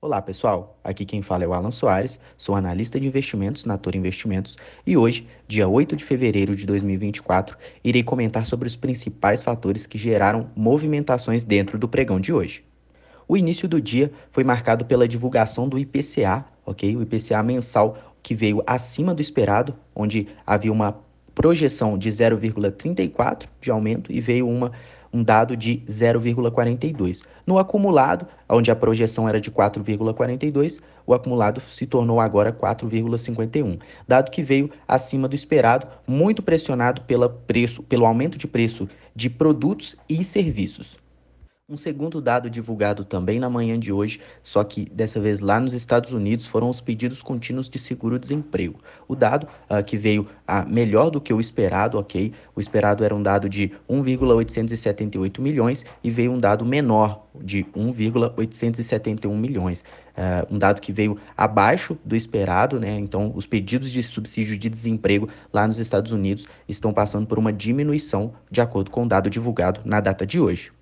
Olá pessoal, aqui quem fala é o Alan Soares, sou analista de investimentos na Toro Investimentos e hoje, dia 8 de fevereiro de 2024, irei comentar sobre os principais fatores que geraram movimentações dentro do pregão de hoje. O início do dia foi marcado pela divulgação do IPCA, ok? O IPCA mensal que veio acima do esperado, onde havia uma projeção de 0,34 de aumento e veio uma um dado de 0,42. No acumulado, onde a projeção era de 4,42, o acumulado se tornou agora 4,51, dado que veio acima do esperado, muito pressionado pela preço, pelo aumento de preço de produtos e serviços. Um segundo dado divulgado também na manhã de hoje, só que dessa vez lá nos Estados Unidos, foram os pedidos contínuos de seguro-desemprego. O dado uh, que veio uh, melhor do que o esperado, ok? O esperado era um dado de 1,878 milhões e veio um dado menor de 1,871 milhões. Uh, um dado que veio abaixo do esperado, né? Então, os pedidos de subsídio de desemprego lá nos Estados Unidos estão passando por uma diminuição, de acordo com o dado divulgado na data de hoje.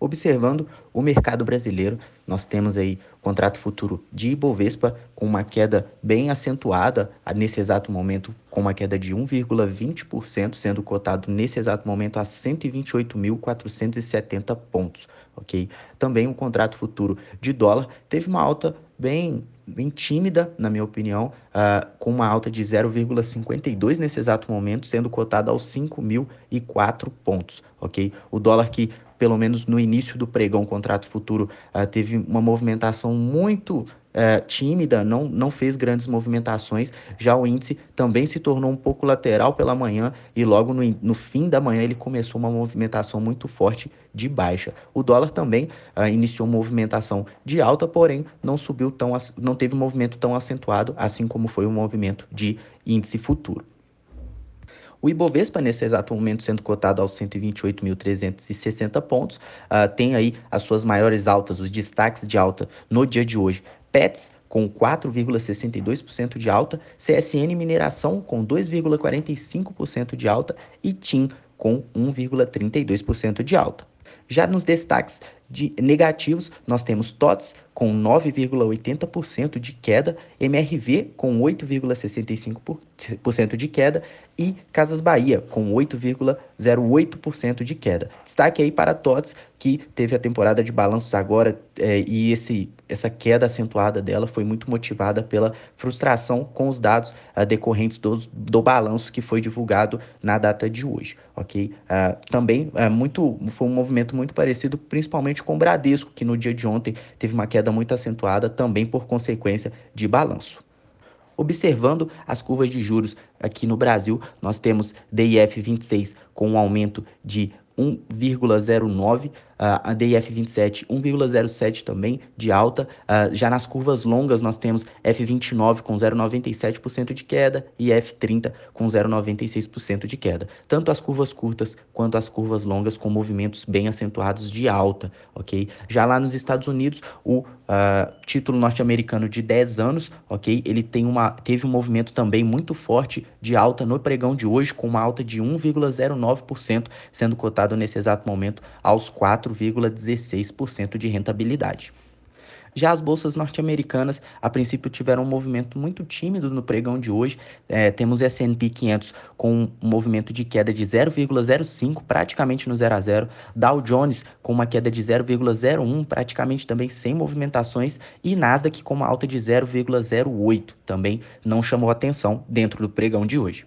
Observando o mercado brasileiro, nós temos aí contrato futuro de Ibovespa com uma queda bem acentuada nesse exato momento, com uma queda de 1,20%, sendo cotado nesse exato momento a 128.470 pontos, ok? Também o contrato futuro de dólar teve uma alta bem, bem tímida, na minha opinião, uh, com uma alta de 0,52 nesse exato momento, sendo cotado aos 5.004 pontos, ok? O dólar que pelo menos no início do pregão contrato futuro, uh, teve uma movimentação muito uh, tímida, não, não fez grandes movimentações. Já o índice também se tornou um pouco lateral pela manhã e logo no, no fim da manhã ele começou uma movimentação muito forte de baixa. O dólar também uh, iniciou uma movimentação de alta, porém não subiu tão, não teve um movimento tão acentuado, assim como foi o movimento de índice futuro. O Ibovespa, nesse exato momento, sendo cotado aos 128.360 pontos, uh, tem aí as suas maiores altas, os destaques de alta no dia de hoje. Pets com 4,62% de alta, CSN Mineração com 2,45% de alta e TIM com 1,32% de alta. Já nos destaques de negativos, nós temos TOTS com 9,80% de queda, MRV com 8,65% de queda e Casas Bahia com 8,08% de queda. Destaque aí para TOTS, que teve a temporada de balanços agora é, e esse, essa queda acentuada dela foi muito motivada pela frustração com os dados uh, decorrentes do, do balanço que foi divulgado na data de hoje, ok? Uh, também uh, muito, foi um movimento muito parecido, principalmente com o Bradesco, que no dia de ontem teve uma queda muito acentuada, também por consequência de balanço. Observando as curvas de juros aqui no Brasil, nós temos DIF 26 com um aumento de 1,09, a DIF 27 1,07 também de alta. já nas curvas longas nós temos F29 com 0,97% de queda e F30 com 0,96% de queda. Tanto as curvas curtas quanto as curvas longas com movimentos bem acentuados de alta, ok? Já lá nos Estados Unidos, o uh, título norte-americano de 10 anos, ok? Ele tem uma, teve um movimento também muito forte de alta no pregão de hoje, com uma alta de 1,09%, sendo cotado nesse exato momento aos 4,16% de rentabilidade. Já as bolsas norte-americanas, a princípio, tiveram um movimento muito tímido no pregão de hoje. É, temos S&P 500 com um movimento de queda de 0,05, praticamente no 0 a 0. Dow Jones com uma queda de 0,01, praticamente também sem movimentações. E Nasdaq com uma alta de 0,08, também não chamou atenção dentro do pregão de hoje.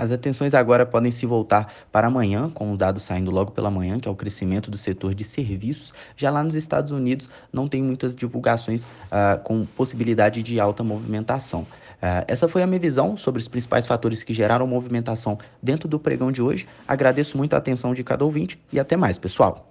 As atenções agora podem se voltar para amanhã, com o dado saindo logo pela manhã, que é o crescimento do setor de serviços. Já lá nos Estados Unidos, não tem muitas divulgações uh, com possibilidade de alta movimentação. Uh, essa foi a minha visão sobre os principais fatores que geraram movimentação dentro do pregão de hoje. Agradeço muito a atenção de cada ouvinte e até mais, pessoal.